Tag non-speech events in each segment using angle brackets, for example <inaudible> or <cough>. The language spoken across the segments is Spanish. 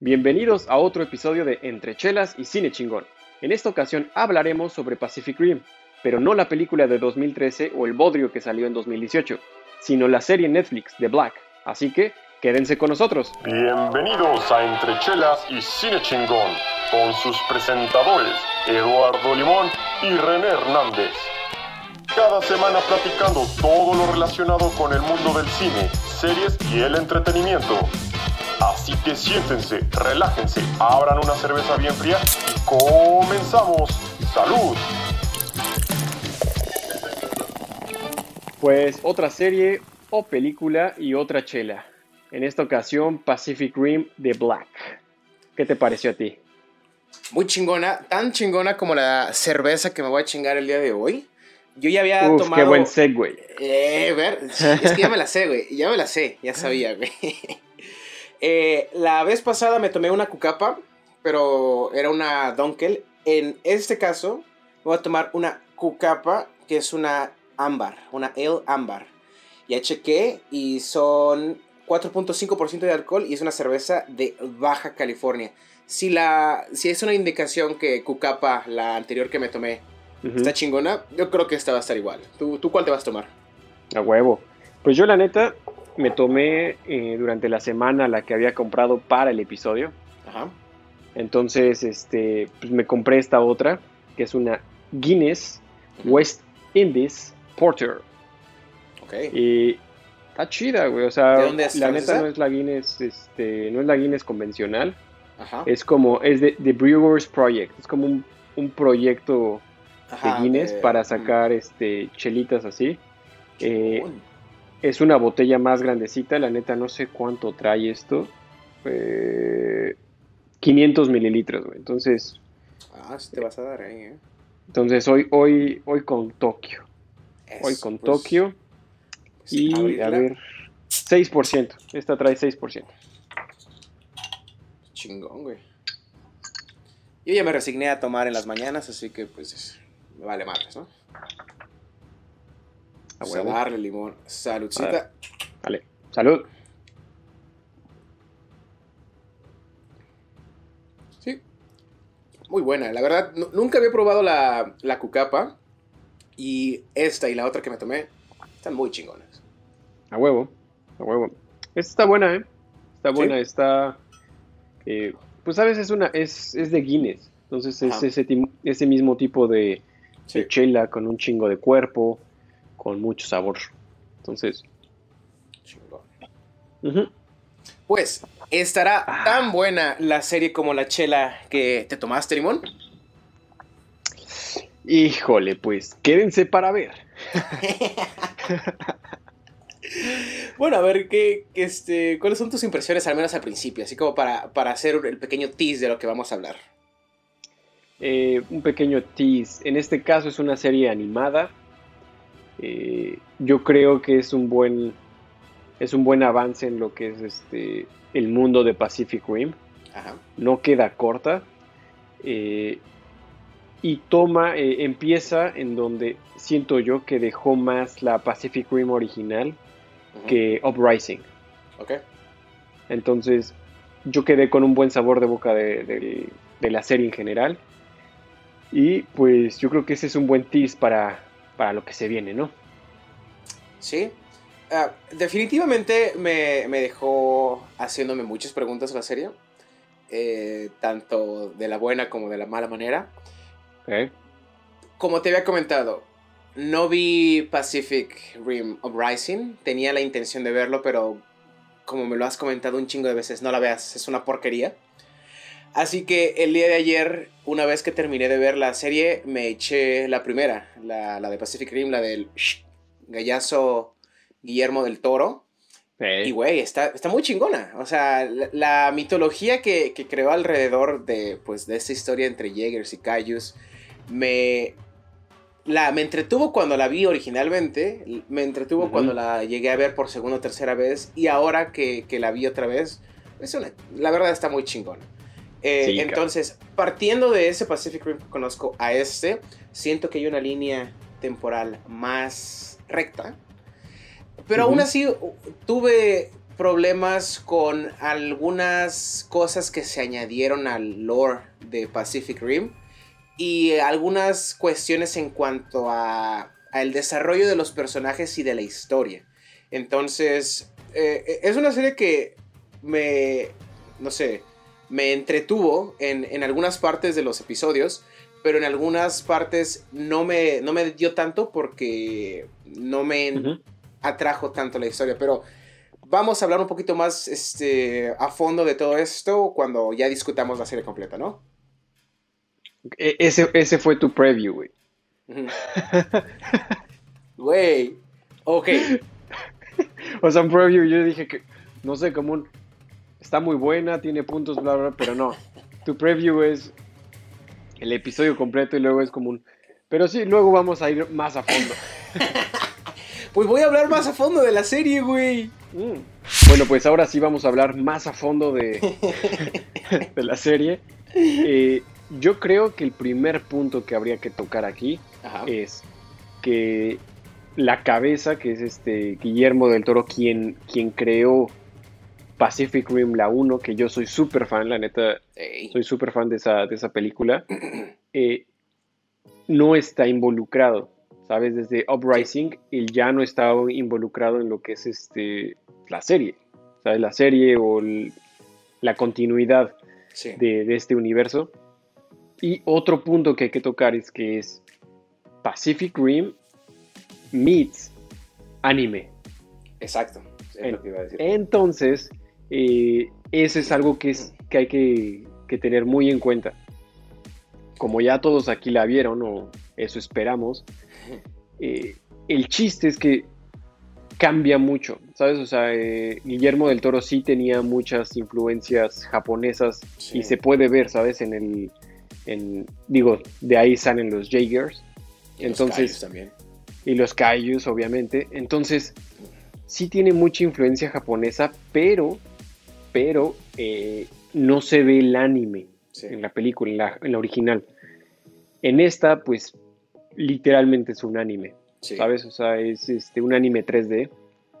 Bienvenidos a otro episodio de Entre Chelas y Cine Chingón. En esta ocasión hablaremos sobre Pacific Rim, pero no la película de 2013 o el bodrio que salió en 2018, sino la serie Netflix de Black. Así que quédense con nosotros. Bienvenidos a Entre Chelas y Cine Chingón, con sus presentadores Eduardo Limón y René Hernández. Cada semana platicando todo lo relacionado con el mundo del cine, series y el entretenimiento. Así que siéntense, relájense, abran una cerveza bien fría y comenzamos. ¡Salud! Pues otra serie o película y otra chela. En esta ocasión Pacific Rim de Black. ¿Qué te pareció a ti? Muy chingona, tan chingona como la cerveza que me voy a chingar el día de hoy. Yo ya había Uf, tomado. qué buen segue. Eh, ver, es que ya me la sé, güey. Ya me la sé, ya sabía, güey. Eh, la vez pasada me tomé una cucapa, pero era una Dunkel. En este caso, voy a tomar una cucapa que es una ámbar, una ale ámbar. Ya chequé y son 4.5% de alcohol y es una cerveza de Baja California. Si, la, si es una indicación que cucapa, la anterior que me tomé, está chingona, yo creo que esta va a estar igual. ¿Tú, ¿Tú cuál te vas a tomar? A huevo. Pues yo la neta me tomé eh, durante la semana la que había comprado para el episodio. Ajá. Entonces, este, pues me compré esta otra, que es una Guinness West Indies Porter. Ok. Y está chida, güey. O sea, ¿De dónde es la neta no es la Guinness, este, no es la Guinness convencional. Ajá. Es como, es de The Brewers Project. Es como un, un proyecto de Guinness de- para sacar este chelitas así. Eh. Es una botella más grandecita, la neta no sé cuánto trae esto. Eh, 500 mililitros, güey. Entonces, Ah, sí te vas a dar ahí, ¿eh? entonces hoy, hoy, hoy con Tokio. Hoy con pues, Tokio. pues, Y abrirla. a ver, 6%. Esta trae 6%. Chingón, güey. Yo ya me resigné a tomar en las mañanas, así que pues me vale madres, ¿no? A darle limón. Saludcita. Vale, salud. Sí. Muy buena. La verdad, nu- nunca había probado la, la cucapa. Y esta y la otra que me tomé están muy chingonas. A huevo, a huevo. Esta está buena, ¿eh? Está buena, está... eh, pues sabes, es una, es, es de Guinness. Entonces es ese, ese mismo tipo de, Sí. de chela con un chingo de cuerpo, con mucho sabor. Entonces, Chingón. Pues, ¿estará Ah. tan buena la serie como la chela que te tomaste, limón? híjole, pues quédense para ver. <laughs> Bueno, a ver, ¿qué, qué, este, ¿cuáles son tus impresiones, al menos al principio? Así como para, para hacer el pequeño tease de lo que vamos a hablar. Eh, un pequeño tease. En este caso es una serie animada. Eh, yo creo que es un buen es un buen avance en lo que es este el mundo de Pacific Rim. Ajá. No queda corta. Eh, y toma, eh, empieza en donde siento yo que dejó más la Pacific Rim original que Uprising. Ok. Entonces, yo quedé con un buen sabor de boca de, de- de la serie en general. Y pues yo creo que ese es un buen tease para, para lo que se viene, ¿no? Sí. Ah, definitivamente me, me dejó haciéndome muchas preguntas la serie. eh, tanto de la buena como de la mala manera. Como te había comentado, no vi Pacific Rim Uprising. Tenía la intención de verlo, pero como me lo has comentado un chingo de veces, no la veas, es una porquería. Así que el día de ayer, una vez que terminé de ver la serie, me eché la primera, la, la de Pacific Rim, la del gallazo Guillermo del Toro. Y güey, está, está muy chingona. O sea, la, la mitología que, que creó alrededor de, pues, de esta historia entre Jaegers y Cayus me, la, me entretuvo cuando la vi originalmente. Me entretuvo cuando la llegué a ver por segunda o tercera vez. Y ahora que, que la vi otra vez, es una, la verdad está muy chingona. Eh, Sí, entonces, partiendo de ese Pacific Rim que conozco a este, siento que hay una línea temporal más recta. Pero aún así, tuve problemas con algunas cosas que se añadieron al lore de Pacific Rim y algunas cuestiones en cuanto a al desarrollo de los personajes y de la historia. Entonces, eh, es una serie que me, no sé, me entretuvo en, algunas partes de los episodios, pero en algunas partes no me, no me dio tanto porque no me atrajo tanto la historia. Pero vamos a hablar un poquito más este, a fondo de todo esto cuando ya discutamos la serie completa, ¿no? E, ese, ese fue tu preview, güey. Güey, ok. <laughs> o sea, un preview yo dije que, no sé, como un, está muy buena, tiene puntos, bla, bla, pero no. Tu preview es el episodio completo y luego es como un... Pero sí, luego vamos a ir más a fondo. <laughs> pues voy a hablar más a fondo de la serie, güey. Mm. Bueno, pues ahora sí vamos a hablar más a fondo de, <laughs> de la serie. Eh, yo creo que el primer punto que habría que tocar aquí es que la cabeza, que es este Guillermo del Toro, quien, quien creó Pacific Rim la 1, que yo soy súper fan, la neta, soy súper fan de esa, de esa película, eh, no está involucrado, ¿sabes? Desde Uprising, él ya no está involucrado en lo que es este, la serie, ¿sabes? La serie o la continuidad de, de este universo. Y otro punto que hay que tocar es que es Pacific Rim meets anime. Exacto, es lo que iba a decir. Entonces, eh, eso es algo que, es, que hay que, tener muy en cuenta. Como ya todos aquí la vieron, o eso esperamos, eh, el chiste es que cambia mucho, ¿sabes? O sea, eh, Guillermo del Toro sí tenía muchas influencias japonesas y se puede ver, ¿sabes? En el, en, digo, de ahí salen los Jaegers. Entonces, también. Y los Kaijus, obviamente. Entonces, sí tiene mucha influencia japonesa, pero, pero eh, no se ve el anime en la película, en la, original. En esta, pues, literalmente es un anime. ¿Sabes? O sea, es este, un anime 3D.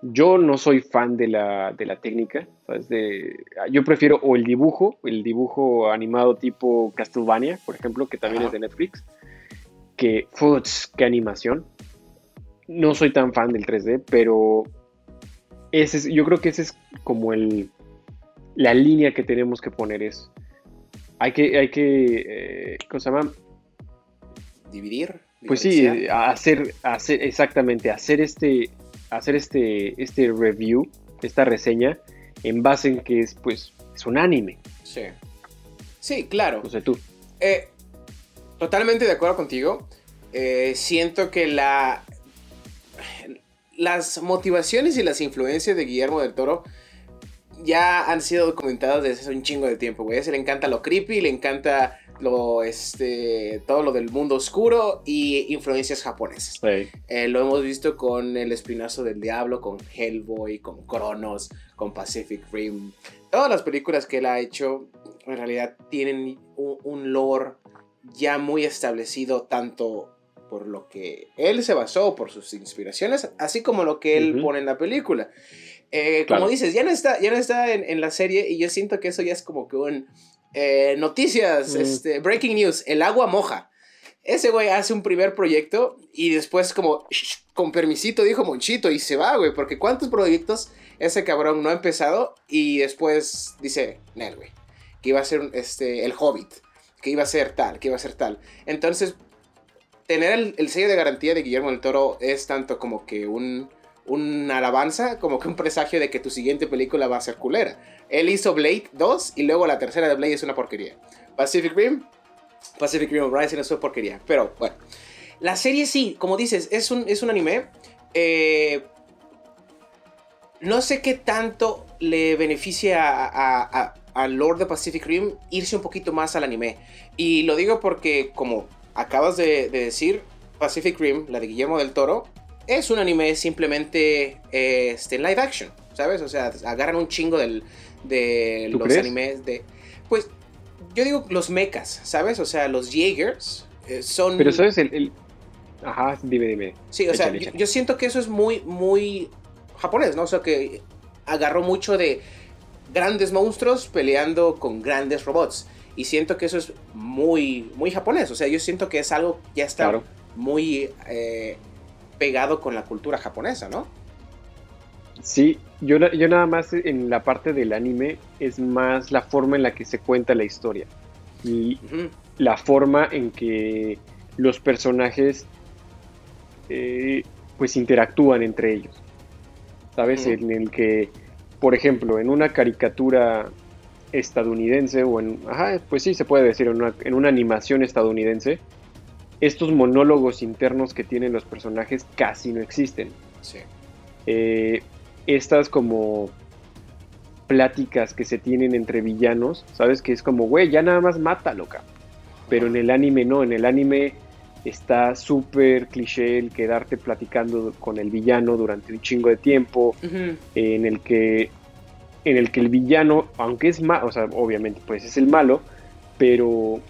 Yo no soy fan de la, de la técnica. ¿sabes? De, yo prefiero o el dibujo, el dibujo animado tipo Castlevania, por ejemplo, que también es de Netflix que, foods, qué animación. No soy tan fan del 3D, pero ese yo creo que ese es como el, la línea que tenemos que poner es, hay que, hay que, eh, ¿cómo se llama? Dividir. Pues sí, hacer, hacer, exactamente, hacer este, hacer este, este review, esta reseña, en base en que es, pues, es un anime. Sí. Sí, claro. Sé tú. Eh, Totalmente de acuerdo contigo. Eh, siento que la, las motivaciones y las influencias de Guillermo del Toro ya han sido documentadas desde hace un chingo de tiempo, güey. A ese le encanta lo creepy, le encanta lo, este, todo lo del mundo oscuro y influencias japonesas. Eh, lo hemos visto con El Espinazo del Diablo, con Hellboy, con Cronos, con Pacific Rim. Todas las películas que él ha hecho en realidad tienen un, un lore ya muy establecido tanto por lo que él se basó, por sus inspiraciones, así como lo que él pone en la película. Eh, como dices, ya no está, ya no está en, la serie y yo siento que eso ya es como que un... Eh, noticias, este, breaking news, el agua moja. Ese güey hace un primer proyecto y después como con permisito dijo Monchito y se va, güey, porque cuántos proyectos ese cabrón no ha empezado y después dice, Nel, güey, que iba a ser este, el Hobbit que iba a ser tal, que iba a ser tal. Entonces, tener el, sello de garantía de Guillermo del Toro es tanto como que un, una alabanza, como que un presagio de que tu siguiente película va a ser culera. Él hizo Blade 2 y luego la tercera de Blade es una porquería. Pacific Rim, Pacific Rim Rising es una porquería. Pero bueno, la serie sí, como dices, es un, es un anime. Eh, no sé qué tanto le beneficia a, Lord de Pacific Rim irse un poquito más al anime. Y lo digo porque, como acabas de, decir, Pacific Rim, la de Guillermo del Toro, es un anime simplemente este, live action, ¿sabes? O sea, agarran un chingo del, de los animes de... Pues yo digo los mechas, ¿sabes? O sea, los Jaegers eh, son... Pero ¿sabes? El, Ajá, dime, dime. Sí, o sea, Yo, yo, siento que eso es muy, muy japonés, ¿no? O sea, que agarró mucho de grandes monstruos peleando con grandes robots. Y siento que eso es muy, muy japonés. O sea, yo siento que es algo que ya está muy eh, pegado con la cultura japonesa, ¿no? Sí, yo, yo nada más en la parte del anime es más la forma en la que se cuenta la historia. Y la forma en que los personajes eh, pues interactúan entre ellos. ¿Sabes? En el que, por ejemplo, en una caricatura estadounidense o en, ajá, pues sí se puede decir, en una, animación estadounidense, estos monólogos internos que tienen los personajes casi no existen. Sí. Eh, estas como pláticas que se tienen entre villanos, ¿sabes? Que es como, güey, ya nada más mata, loca. Pero en el anime no, en el anime está súper cliché el quedarte platicando con el villano durante un chingo de tiempo, en el que en el que el villano, aunque es malo, o sea, obviamente pues es el malo, pero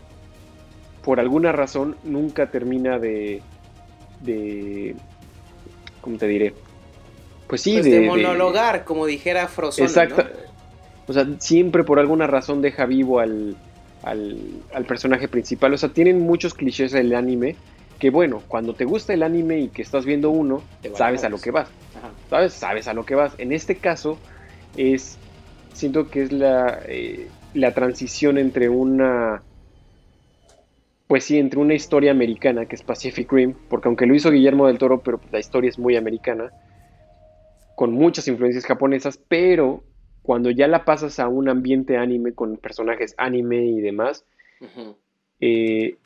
por alguna razón nunca termina de, de ¿cómo te diré? Pues sí, pues de, monologar, como dijera Frozone, Exacto. O sea, siempre por alguna razón deja vivo al, al, personaje principal. O sea, tienen muchos clichés el anime. Que bueno, cuando te gusta el anime y que estás viendo uno, sabes a lo que vas. ¿Sabes? Sabes a lo que vas. En este caso, es. Siento que es la, eh, la transición entre una. Pues sí, entre una historia americana que es Pacific Rim, porque aunque lo hizo Guillermo del Toro, pero la historia es muy americana, con muchas influencias japonesas, pero cuando ya la pasas a un ambiente anime con personajes anime y demás, eh,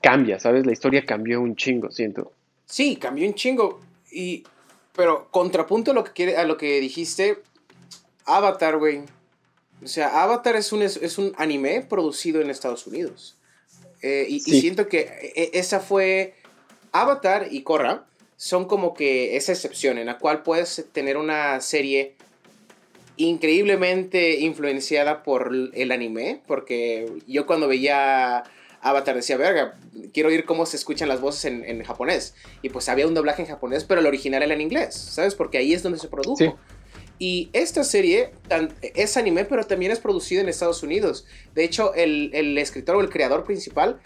cambia, ¿sabes? La historia cambió un chingo, siento. Sí, cambió un chingo. Y, pero contrapunto a lo que, a lo que dijiste, Avatar, güey. O sea, Avatar es un, es, un anime producido en Estados Unidos. Eh, y, y, siento que e, esa fue Avatar y Korra son como que esa excepción en la cual puedes tener una serie increíblemente influenciada por el anime, porque yo cuando veía Avatar decía, verga, quiero oír cómo se escuchan las voces en, japonés. Y pues había un doblaje en japonés, pero el original era en inglés, ¿sabes? Porque ahí es donde se produjo. Y esta serie es anime, pero también es producida en Estados Unidos. De hecho, el, escritor o el creador principal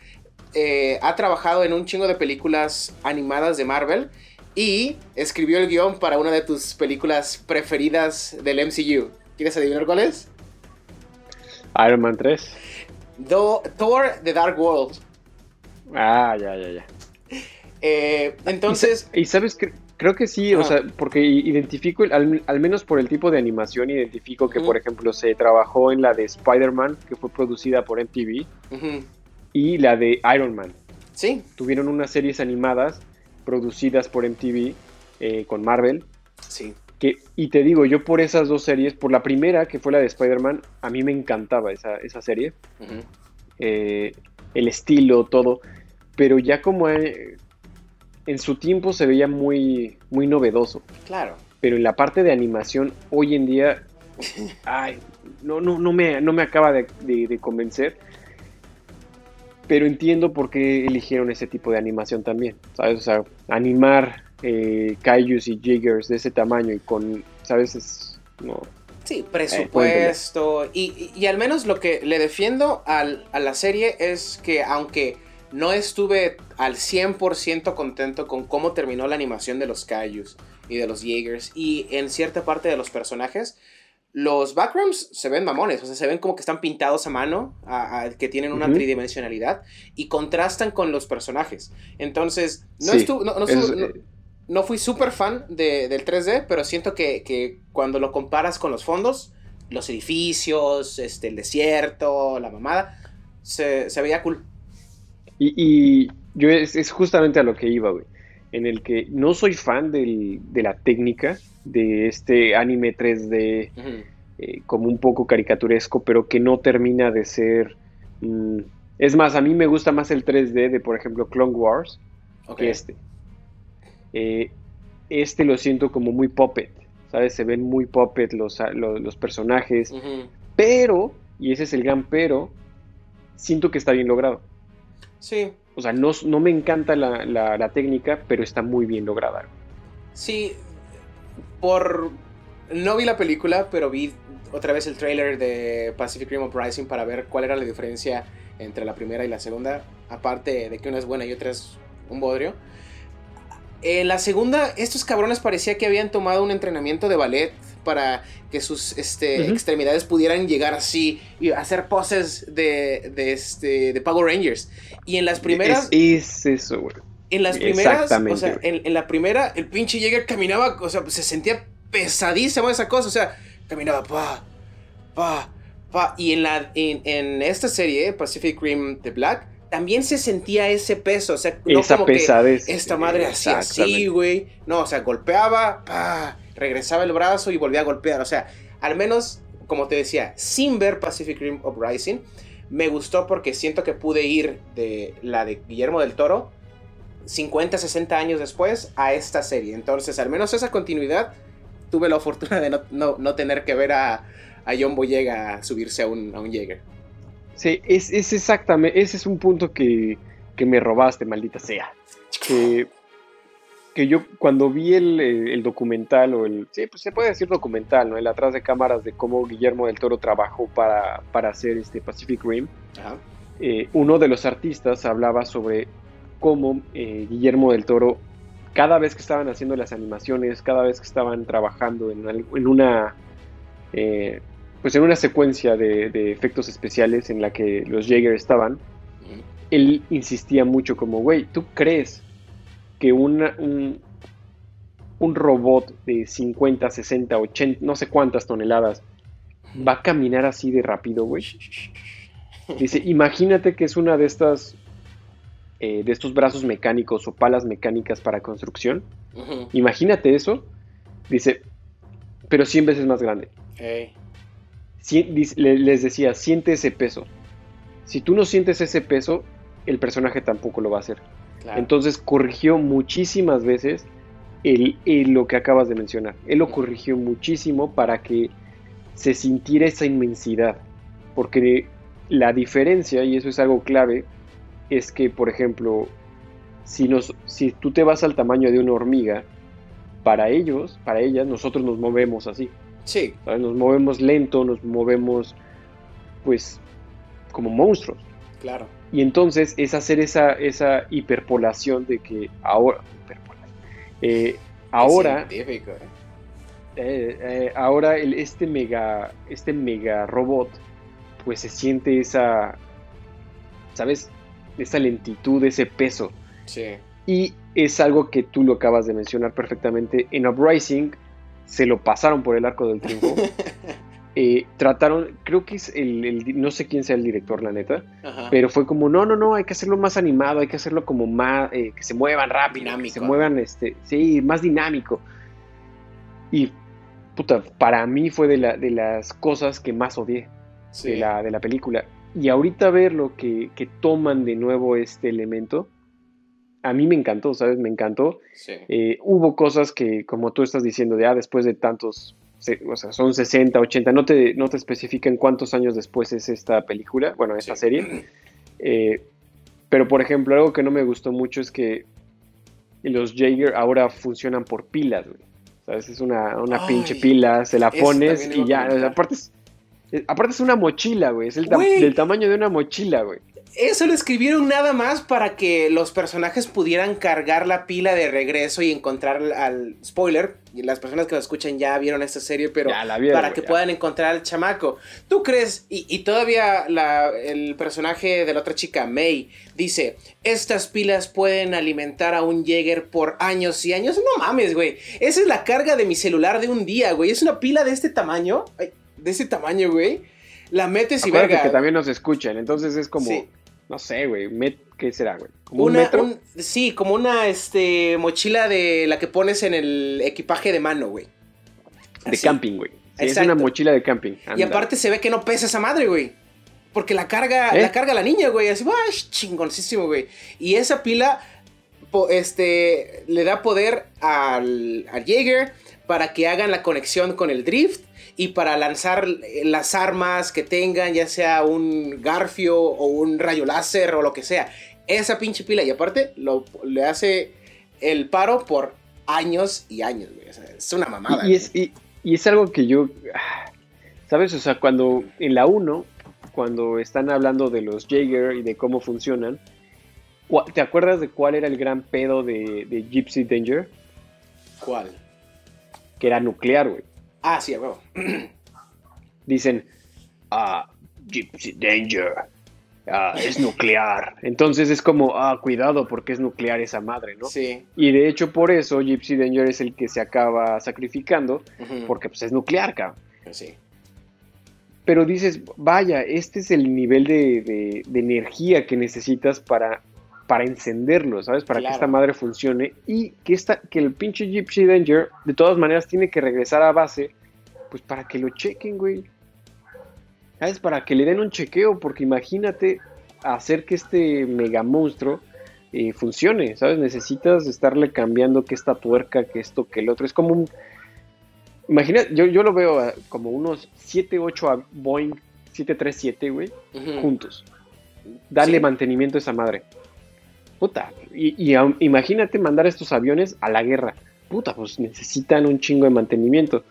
eh, ha trabajado en un chingo de películas animadas de Marvel y escribió el guion para una de tus películas preferidas del MCU. ¿Quieres adivinar cuál es? Iron Man 3. Thor The Dark World. Ah, ya, ya, ya. Eh, entonces. <laughs> Y, sabes que creo que sí, o sea, porque identifico, al, menos por el tipo de animación, identifico que, por ejemplo, se trabajó en la de Spider-Man, que fue producida por MTV, y la de Iron Man. Sí. Tuvieron unas series animadas producidas por MTV eh, con Marvel. Sí. Que, y te digo, yo por esas dos series, por la primera, que fue la de Spider-Man, a mí me encantaba esa, esa serie. Eh, el estilo, todo. Pero ya como eh, en su tiempo se veía muy, muy novedoso. Claro. Pero en la parte de animación, hoy en día, ay, no, no, no, me, no me acaba de, de convencer pero entiendo por qué eligieron ese tipo de animación también, ¿sabes? O sea, animar eh, Kaijus y Jiggers de ese tamaño y con, ¿sabes? Es, no, Sí, eh, presupuesto. y, al menos lo que le defiendo a la serie es que aunque no estuve al 100% contento con cómo terminó la animación de los Kaijus y de los Jaegers y en cierta parte de los personajes, los backgrounds se ven mamones, o sea, se ven como que están pintados a mano, que tienen una tridimensionalidad y contrastan con los personajes. Entonces, no, eh, no, fui súper fan del 3D, pero siento que, cuando lo comparas con los fondos, los edificios, este, el desierto, la mamada, se, veía cool. Y, yo es, justamente a lo que iba, güey. En el que no soy fan de la técnica, de este anime 3D eh, como un poco caricaturesco, pero que no termina de ser... Mm, es más, a mí me gusta más el 3D de, por ejemplo, Clone Wars que este. Eh, este lo siento como muy puppet, ¿sabes? Se ven muy puppet los, los, personajes, pero, y ese es el gran pero, siento que está bien logrado. Sí. O sea, no, no me encanta la, la técnica, pero está muy bien lograda. Sí, por No vi la película, pero vi otra vez el trailer de Pacific Rim Uprising para ver cuál era la diferencia entre la primera y la segunda. Aparte de que una es buena y otra es un bodrio. En la segunda, estos cabrones parecía que habían tomado un entrenamiento de ballet para que sus este, extremidades pudieran llegar así y hacer poses de, de, este, de Power Rangers. Y en las primeras... Es, eso, güey. En las primeras, o sea, en, la primera, el pinche Jäger caminaba, o sea, se sentía pesadísimo esa cosa, o sea, caminaba, pa, pa, pa. Y en, la, en, esta serie, Pacific Rim The Black, también se sentía ese peso, o sea, no Esa como pesadez. Que esta madre hacía así, güey. No, o sea, golpeaba, pa, regresaba el brazo y volvía a golpear. O sea, al menos, como te decía, sin ver Pacific Rim Uprising, me gustó porque siento que pude ir de la de Guillermo del Toro 50, 60 años después a esta serie. Entonces, al menos esa continuidad, tuve la fortuna de no, tener que ver a, a, John Boyega subirse a un, a un Jäger. Sí, es, exactamente, ese es un punto que, que me robaste, maldita sea. <laughs> Que que yo cuando vi el, documental, o el, sí, pues se puede decir documental, ¿no? El atrás de cámaras de cómo Guillermo del Toro trabajó para, para hacer este Pacific Rim, eh, uno de los artistas hablaba sobre cómo eh, Guillermo del Toro, cada vez que estaban haciendo las animaciones, cada vez que estaban trabajando en, en una... Eh, pues en una secuencia de, de, efectos especiales en la que los Jaeger estaban, él insistía mucho como, güey, ¿tú crees que un, un robot de 50, 60, 80, no sé cuántas toneladas va a caminar así de rápido, güey. Dice, imagínate que es una de estas, eh, de estos brazos mecánicos o palas mecánicas para construcción. Imagínate eso. Dice, pero 100 veces más grande. les decía, siente ese peso. Si tú no sientes ese peso, el personaje tampoco lo va a hacer. Entonces corrigió muchísimas veces el, lo que acabas de mencionar. Él lo corrigió muchísimo para que se sintiera esa inmensidad. Porque la diferencia, y eso es algo clave, es que, por ejemplo, si, nos, si tú te vas al tamaño de una hormiga, para ellos, para ellas, nosotros nos movemos así. Sí. Nos movemos lento, nos movemos, pues, como monstruos. Claro. Y entonces es hacer esa, esa hiperpolación de que ahora, eh, ahora, ¿eh? Eh, ahora el, este mega, este mega robot, pues se siente esa, ¿sabes? Esa lentitud, ese peso. Sí. Y es algo que tú lo acabas de mencionar perfectamente. En Uprising se lo pasaron por el arco del triunfo. <laughs> Eh, trataron, creo que es el, no sé quién sea el director, la neta, pero fue como, no, no, no, hay que hacerlo más animado, hay que hacerlo como más, eh, que se muevan rápido, que se muevan, este, sí, más dinámico. Y, puta, para mí fue de, la, de las cosas que más odié de, la, de la película. Y ahorita ver lo que, que toman de nuevo este elemento, a mí me encantó, ¿sabes? Me encantó. Eh, hubo cosas que, como tú estás diciendo, ya ah, después de tantos o sea, son 60, 80, no te, no te especifican cuántos años después es esta película, bueno, esta serie. Eh, pero, por ejemplo, algo que no me gustó mucho es que los Jaeger ahora funcionan por pilas, güey. ¿Sabes? Es una, una pinche pila, se la pones y ya. aparte, es, aparte es una mochila, güey. Es el del tamaño de una mochila, güey. Eso lo escribieron nada más para que los personajes pudieran cargar la pila de regreso y encontrar al spoiler. Las personas que lo escuchan ya vieron esta serie, pero para que puedan encontrar al chamaco. ¿Tú crees? Y, todavía el personaje de la otra chica, May, dice: Estas pilas pueden alimentar a un Jäger por años y años. No mames, güey. Esa es la carga de mi celular de un día, güey. Es una pila de este tamaño. de este tamaño, güey. La metes y verga. que también nos escuchan, entonces es como. No sé, güey. ¿Qué será, güey? ¿Como un metro? sí, como una este, mochila de la que pones en el equipaje de mano, güey. De camping, güey. es una mochila de camping. Y aparte se ve que no pesa esa madre, güey. Porque la carga, ¿Eh? la carga la niña, güey. Así, ¡ah, chingoncísimo, güey! Y esa pila este, le da poder al, al Jaeger para que hagan la conexión con el drift y para lanzar las armas que tengan, ya sea un garfio o un rayo láser o lo que sea. Esa pinche pila. Y aparte, lo, le hace el paro por años y años, es una mamada. Y, es, y, Y es algo que yo, ¿sabes? O sea, cuando en la 1, cuando están hablando de los Jaeger y de cómo funcionan, ¿te acuerdas de cuál era el gran pedo de, de Gypsy Danger? ¿Cuál? Que era nuclear, güey. Ah, sí, huevo. <clears throat> Dicen, ah, Gypsy Danger, ah, es nuclear. Entonces es como, ah, cuidado porque es nuclear esa madre, ¿no? Sí. Y de hecho por eso Gypsy Danger es el que se acaba sacrificando, porque pues es nuclear, cabrón. Sí. Pero dices, vaya, este es el nivel de, de- de energía que necesitas para, para encenderlo, ¿sabes? Para Claro. que esta madre funcione y que, esta, que el pinche Gypsy Danger de todas maneras tiene que regresar a base, pues para que lo chequen, güey. ¿Sabes? Para que le den un chequeo, porque imagínate hacer que este mega monstruo eh, funcione, ¿sabes? Necesitas estarle cambiando que esta tuerca, que esto, que el otro. Es como un... Imagina, yo, yo lo veo ah, como unos 7, 8 a Boeing 737, güey, Ujú. juntos. Darle Sí. mantenimiento a esa madre. Puta. Y, imagínate mandar estos aviones a la guerra. Puta, pues necesitan un chingo de mantenimiento.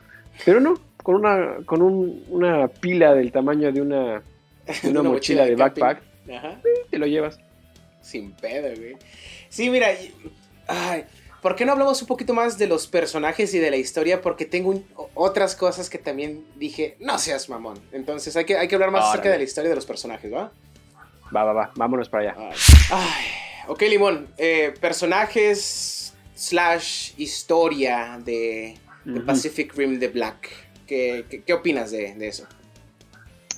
Pero no, con una, con un- una pila del tamaño de una, <laughs> de una mochila de backpack, Ajá. te lo llevas. Sin pedo, güey. Sí, mira. Ay, ¿por qué no hablamos un poquito más de los personajes y de la historia? Porque tengo un- otras cosas que también dije, no seas mamón. Entonces hay que, hay que hablar más acerca de la historia de los personajes, ¿va? Va, va, va, vámonos para allá. Ay, Ay, ok, Limón. eh, personajes slash historia de. Pacific Rim de Black. ¿Qué, qué, qué opinas de, de eso?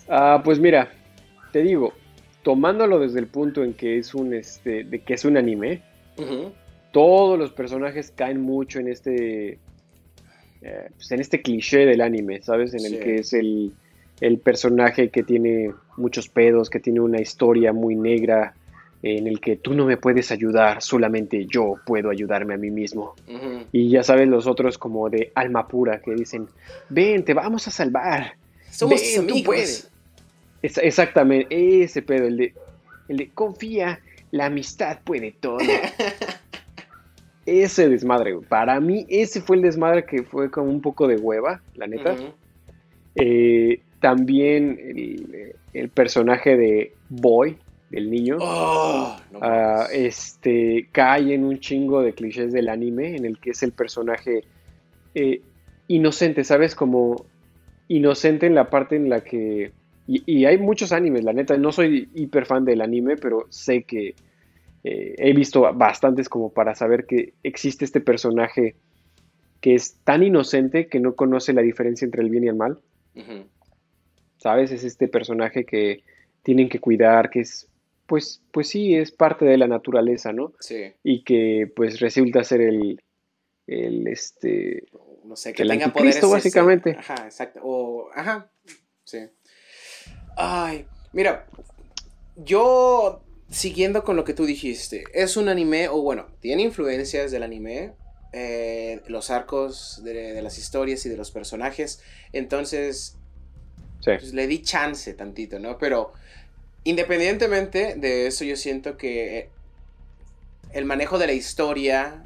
Ah, pues mira, te digo, tomándolo desde el punto en que es un este, de que es un anime, todos los personajes caen mucho en este eh, pues en este cliché del anime, ¿sabes? En Sí. el que es el, el personaje que tiene muchos pedos, que tiene una historia muy negra, en el que tú no me puedes ayudar, solamente yo puedo ayudarme a mí mismo. Y ya sabes los otros como de alma pura que dicen, ven, te vamos a salvar. Somos Ven, tú amigos. puedes. Es- exactamente, ese pedo, el de, el de confía, la amistad puede todo. <laughs> ese desmadre, para mí ese fue el desmadre que fue como un poco de hueva, la neta. Eh, también el, el personaje de Boy, del niño, Oh, no ah, mames. este, cae en un chingo de clichés del anime, en el que es el personaje eh, inocente, ¿sabes? Como inocente en la parte en la que... Y, y hay muchos animes, la neta, no soy hiper fan del anime, pero sé que eh, he visto bastantes como para saber que existe este personaje que es tan inocente que no conoce la diferencia entre el bien y el mal. ¿sabes? Es este personaje que tienen que cuidar, que es, pues, pues sí, es parte de la naturaleza, ¿no? Sí. Y que pues resulta ser el, el este, No sé, que El tenga poderes. básicamente. Ajá, exacto. O, ajá. Sí. Ay, mira. Yo, siguiendo con lo que tú dijiste, es un anime, o bueno, tiene influencias del anime. eh, los arcos de, de las historias y de los personajes. Entonces, sí, pues, le di chance tantito, ¿no? Pero independientemente de eso, yo siento que el manejo de la historia,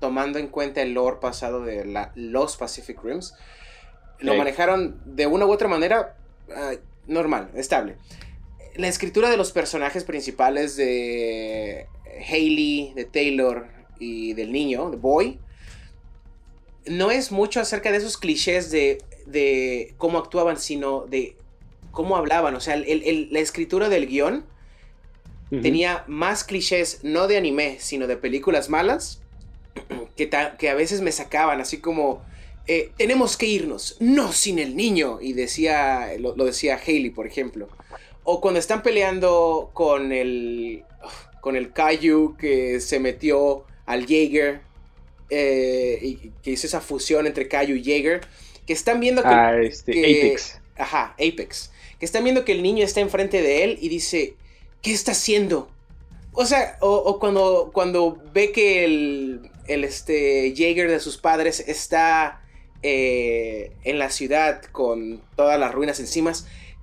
tomando en cuenta el lore pasado de la- los Pacific Rims, lo manejaron de una u otra manera ah, normal, estable. La escritura de los personajes principales de Hayley, de Taylor y del niño, de Boy, no es mucho acerca de esos clichés de, de cómo actuaban, sino de cómo hablaban. O sea, el- el- la escritura del guion tenía más clichés, no de anime, sino de películas malas, <clears throat> que, a veces me sacaban, así como, eh, tenemos que irnos, no sin el niño, y decía, lo, lo decía Haley, por ejemplo. O cuando están peleando con el, con el Kaiju que se metió al Jaeger, eh, y que hizo esa fusión entre Kaiju y Jaeger, que están viendo que... Ah, este, que- Apex. Ajá, Apex. Que están viendo que el niño está enfrente de él y dice, ¿qué está haciendo? O sea, o, o cuando, cuando ve que el, el este, Jaeger de sus padres está eh, en la ciudad con todas las ruinas encima,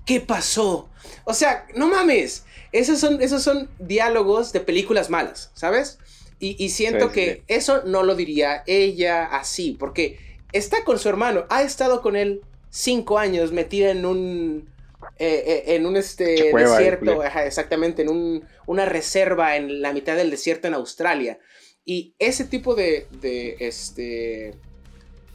¿qué pasó? O sea, no mames. Esos son, esos son diálogos de películas malas, ¿sabes? Y, y siento Sí, que sí. eso no lo diría ella así, porque está con su hermano, ha estado con él cinco años metida en un eh, eh, en un este desierto, exactamente, en un, una reserva en la mitad del desierto en Australia. Y ese tipo de, de este,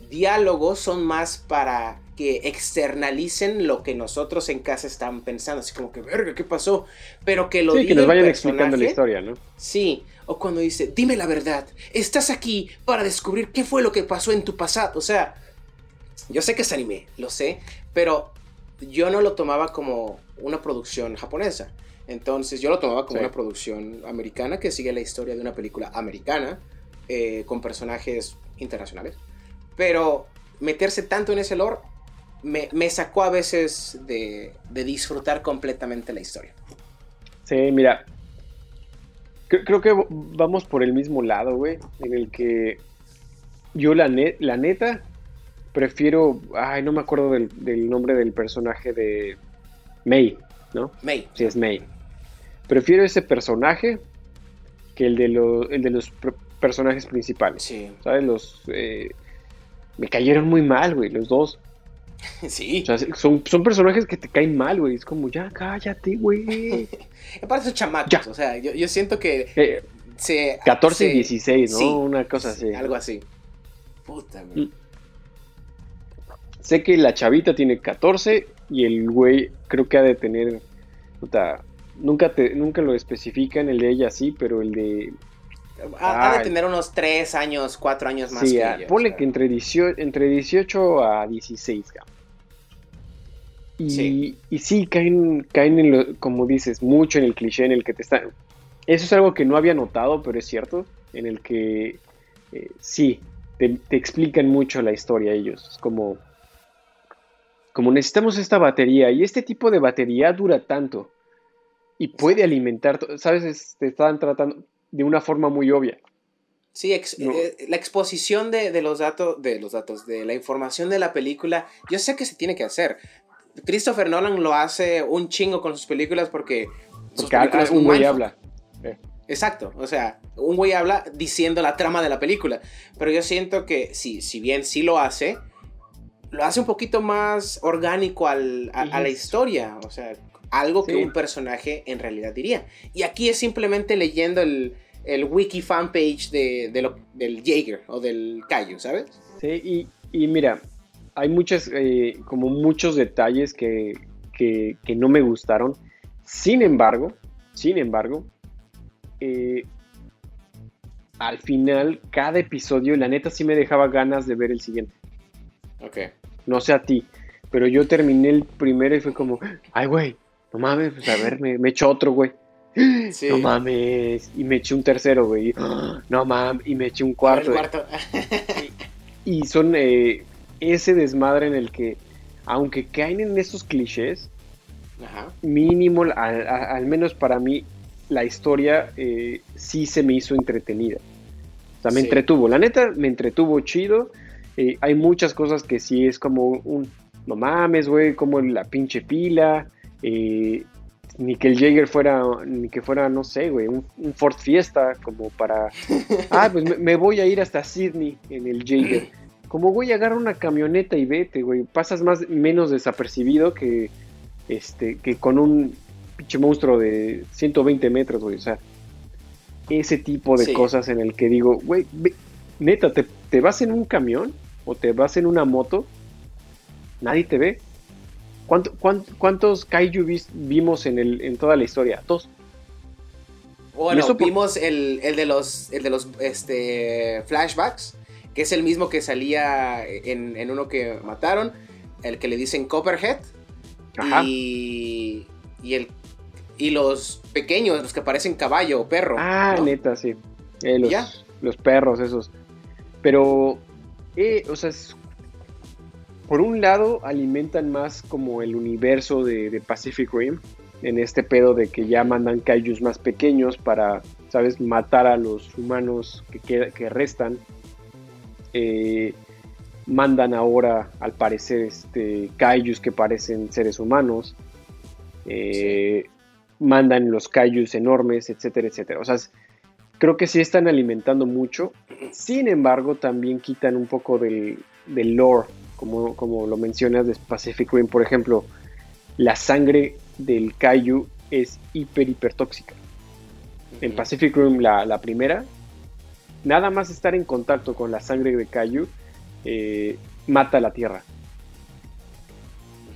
diálogos son más para que externalicen lo que nosotros en casa están pensando, así como que, verga, ¿qué pasó? Pero que lo sí, que nos vayan explicando la historia, ¿no? Sí, o cuando dice, dime la verdad, estás aquí para descubrir qué fue lo que pasó en tu pasado. O sea, yo sé que es anime, lo sé, pero yo no lo tomaba como una producción japonesa. Entonces yo lo tomaba como una producción americana que sigue la historia de una película americana eh, con personajes internacionales. Pero meterse tanto en ese lore me, sacó a veces de, disfrutar completamente la historia. Sí, mira, creo que vamos por el mismo lado, güey, en el que yo la, la neta prefiero, ay, no me acuerdo del, nombre del personaje de May, ¿no? May. Sí, es May. Prefiero ese personaje que el de, el de los personajes principales. Sí. ¿Sabes? Los... Eh, me cayeron muy mal, güey, los dos. <laughs> Sí. O sea, son, son personajes que te caen mal, güey. Es como, ya, cállate, güey. <laughs> Aparte son chamacos. O sea, yo, siento que... Eh, se, 14 y 16, ¿no? Una cosa así. Algo así. Puta, güey. Sé que la chavita tiene 14 y el güey creo que ha de tener. Puta, nunca, te, nunca lo especifican el de ella sí, pero el de. Ha, de tener unos 3 años, 4 años más que ella. Ponle que entre 18, entre 18 a 16, y sí. y sí, caen, caen en lo, como dices, mucho en el cliché en el que te están. Eso es algo que no había notado, pero es cierto, en el que eh, sí, te, te, explican mucho la historia ellos. Es como, como necesitamos esta batería y este tipo de batería dura tanto y puede alimentar, ¿sabes? Te están tratando de una forma muy obvia. Sí, eh, la exposición de, los datos, de los datos, de la información de la película, yo sé que se tiene que hacer. Christopher Nolan lo hace un chingo con sus películas porque, porque un güey habla. Exacto, o sea, un güey habla diciendo la trama de la película, pero yo siento que si, si bien sí lo hace, lo hace un poquito más orgánico a la historia, o sea, algo que un personaje en realidad diría. Y aquí es simplemente leyendo el, wiki fanpage de, del Jaeger o del Kaiju, ¿sabes? Sí, y, mira, hay muchas, eh, como muchos detalles que, que, no me gustaron. Sin embargo, sin embargo, eh, al final, cada episodio, la neta sí me dejaba ganas de ver el siguiente. Ok no sé a ti, pero yo terminé el primero y fue como, ay, güey, no mames, pues a ver, me, echo otro, güey. <gasps> No mames. Y me eché un tercero, güey. <gasps> No mames. Y me eché un cuarto. cuarto. <laughs> y, son eh, ese desmadre en el que, aunque caen en esos clichés, mínimo, al, menos para mí, la historia eh, sí se me hizo entretenida. O sea, me entretuvo. La neta, me entretuvo chido. Eh, hay muchas cosas que sí es como un, no mames, güey, como la pinche pila, eh, ni que el Jaeger fuera, ni que fuera, no sé, güey, un, Ford Fiesta, como para, <laughs> ah, pues me, voy a ir hasta Sydney en el Jaeger. Como voy a agarrar una camioneta y vete, güey, pasas más, menos desapercibido que, este, que con un pinche monstruo de 120 metros, güey, o sea, ese tipo de cosas en el que digo, güey, neta, te, te vas en un camión o te vas en una moto, nadie te ve. cuántos kaiju vimos en, el, en toda la historia? Dos. Bueno, vimos el, de los, de los este, flashbacks, que es el mismo que salía en, uno que mataron, el que le dicen Copperhead. Y, y, el, y los pequeños, los que parecen caballo o perro. Ah, neta, sí. Eh, los, los perros esos. Pero eh, o sea, por un lado alimentan más como el universo de, Pacific Rim, en este pedo de que ya mandan kaijus más pequeños para, ¿sabes?, matar a los humanos que, que restan. Eh, mandan ahora, al parecer, este, kaijus que parecen seres humanos. Eh, mandan los kaijus enormes, etcétera, etcétera. O sea, creo que sí están alimentando mucho. Sin embargo, también quitan un poco del, del lore, como, como lo mencionas de Pacific Rim, por ejemplo, la sangre del Kaiju es hiper, hiper tóxica. En Pacific Rim, la, primera, nada más estar en contacto con la sangre de Kaiju eh, mata la Tierra.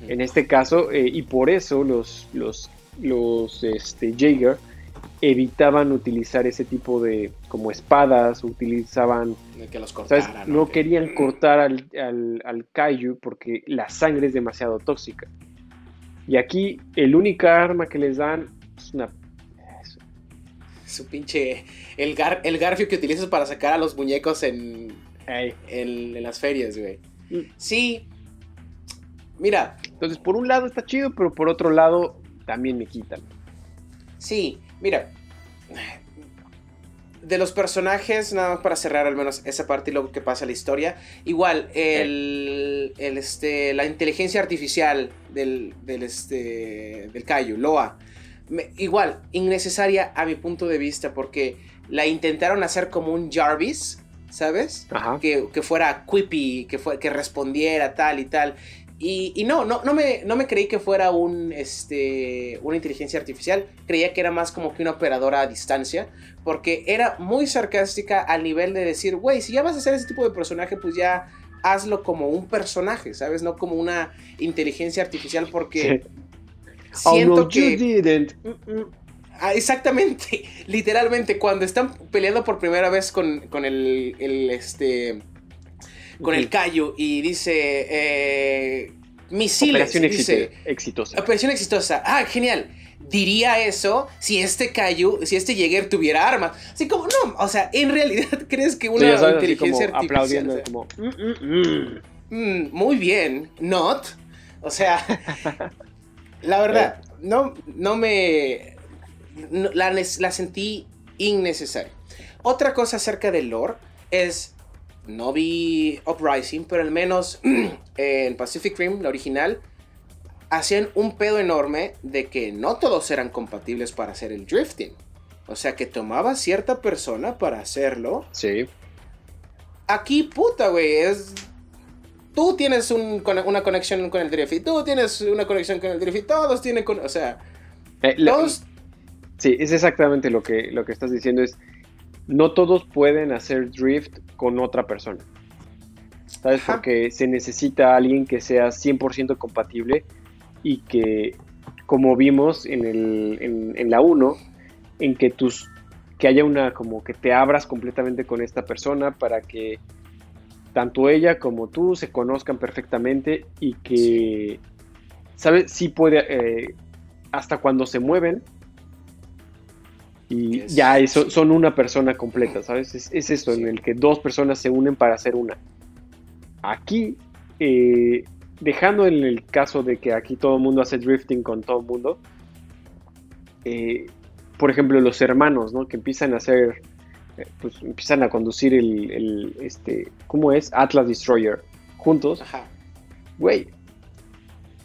En este caso, eh, y por eso los, los, los este, Jaeger evitaban utilizar ese tipo de como espadas, utilizaban... Que los No querían cortar al, al, al, Kaiju porque la sangre es demasiado tóxica. Y aquí el única arma que les dan es una... Su pinche... El, gar, el garfio que utilizas para sacar a los muñecos en, en, las ferias, güey. Mm. Sí. Mira. Entonces, por un lado está chido, pero por otro lado también me quitan. Sí, Mira, de los personajes, nada más para cerrar al menos esa parte y luego que pasa la historia. Igual, el, este, la inteligencia artificial del, del, este, del Kaiju, Loa, igual, innecesaria a mi punto de vista porque la intentaron hacer como un Jarvis, ¿sabes? Que, que, fuera quippy, que, fue, que respondiera tal y tal. Y, no, no, no, me, no me creí que fuera un, este, una inteligencia artificial. Creía que era más como que una operadora a distancia. Porque era muy sarcástica al nivel de decir, güey, si ya vas a hacer ese tipo de personaje, pues ya hazlo como un personaje, ¿sabes? No como una inteligencia artificial porque... Siento oh, que... didn't. Mm, mm. Ah, exactamente, <laughs> literalmente, cuando están peleando por primera vez con, con el, el, este, con el callo y dice eh, misiles. Operación exitosa. Operación exitosa. Ah, genial. Diría eso si este Kaiju, si este Jäger tuviera armas. Así como, no, o sea, en realidad <laughs> crees que una inteligencia artificial. Aplaudiendo, como, mm, mm, mm". muy bien, not. O sea, <laughs> la verdad, eh. no, no me. la, la sentí innecesaria. Otra cosa acerca del lore es no vi Uprising, pero al menos <clears throat> en Pacific Rim, la original, hacían un pedo enorme de que no todos eran compatibles para hacer el drifting. O sea, que tomaba cierta persona para hacerlo. Sí. Aquí, puta, güey, es... Tú tienes una conexión con el drift y tú tienes una conexión con el drift y todos tienen... O sea... Eh, sí, es exactamente lo que, lo que estás diciendo. Es no todos pueden hacer drift con otra persona. ¿Sabes? Porque se necesita alguien que sea 100% compatible y que, como vimos en, el, en, la 1, en que tus que haya una como que te abras completamente con esta persona para que tanto ella como tú se conozcan perfectamente y que sabes sí puede eh, hasta cuando se mueven y ya eso, son una persona completa, ¿sabes? Es, es eso, en el que dos personas se unen para hacer una. Aquí, eh, dejando en el caso de que aquí todo el mundo hace drifting con todo el mundo, eh, por ejemplo, los hermanos, ¿no? Que empiezan a hacer, eh, pues empiezan a conducir el, el, este, ¿cómo es? Atlas Destroyer juntos. Ajá. Güey,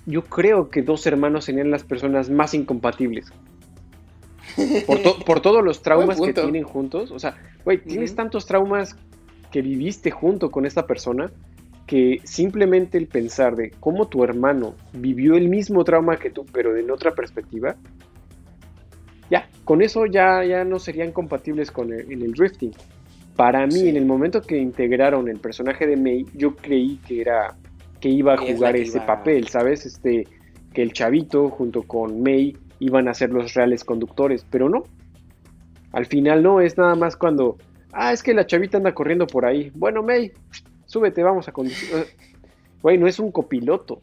yo creo que dos hermanos serían las personas más incompatibles. Por, todos los traumas que tienen juntos. O sea, güey, tienes tantos traumas que viviste junto con esta persona que simplemente el pensar de cómo tu hermano vivió el mismo trauma que tú, pero en otra perspectiva, ya, con eso ya, ya no serían compatibles con el, en el drifting. Para mí, en el momento que integraron el personaje de May, yo creí que era que iba a jugar ese papel, ¿sabes? Este, que el chavito junto con May iban a ser los reales conductores, pero no. Al final no, es nada más cuando, ah, es que la chavita anda corriendo por ahí. Bueno, May, súbete, vamos a conducir. Güey, no es un copiloto.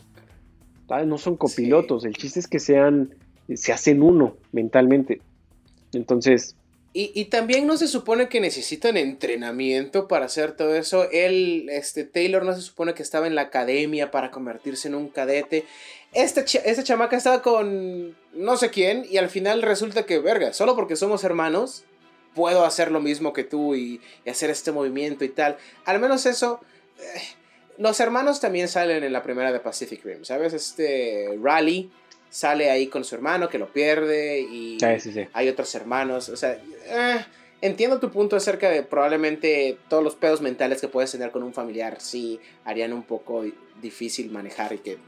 No son copilotos. El chiste es que sean, se hacen uno mentalmente. Entonces, y, también no se supone que necesitan entrenamiento para hacer todo eso. Él, este, Taylor no se supone que estaba en la academia para convertirse en un cadete. Esta, esta chamaca estaba con no sé quién y al final resulta que, verga, solo porque somos hermanos, puedo hacer lo mismo que tú y, hacer este movimiento y tal. Al menos eso... Eh, los hermanos también salen en la primera de Pacific Rim, ¿sabes? Este Rally sale ahí con su hermano que lo pierde y hay otros hermanos, o sea, eh, entiendo tu punto acerca de probablemente todos los pedos mentales que puedes tener con un familiar sí harían un poco difícil manejar y que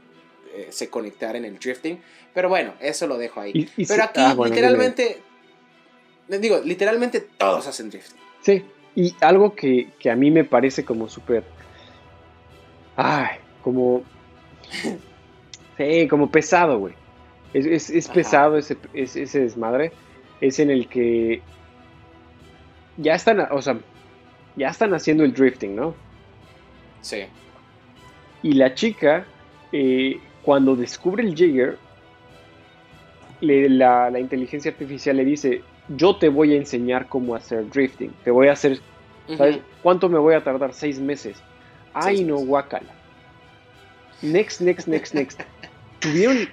eh, se conectar en el drifting. Pero bueno, eso lo dejo ahí. pero aquí ah, literalmente, digo, literalmente todos hacen drifting. Sí, y algo que, a mí me parece como súper... Ay, como... <laughs> sí, como pesado, güey. Es, pesado ese, ese desmadre. Es en el que ya están, o sea, ya están haciendo el drifting, ¿no? Sí. Y la chica, eh, cuando descubre el Jagger, la, inteligencia artificial le dice, yo te voy a enseñar cómo hacer drifting, te voy a hacer, ¿sabes? ¿Cuánto me voy a tardar? Seis meses. Ay, no, guacala. Next, next, next, next. <laughs> Tuvieron...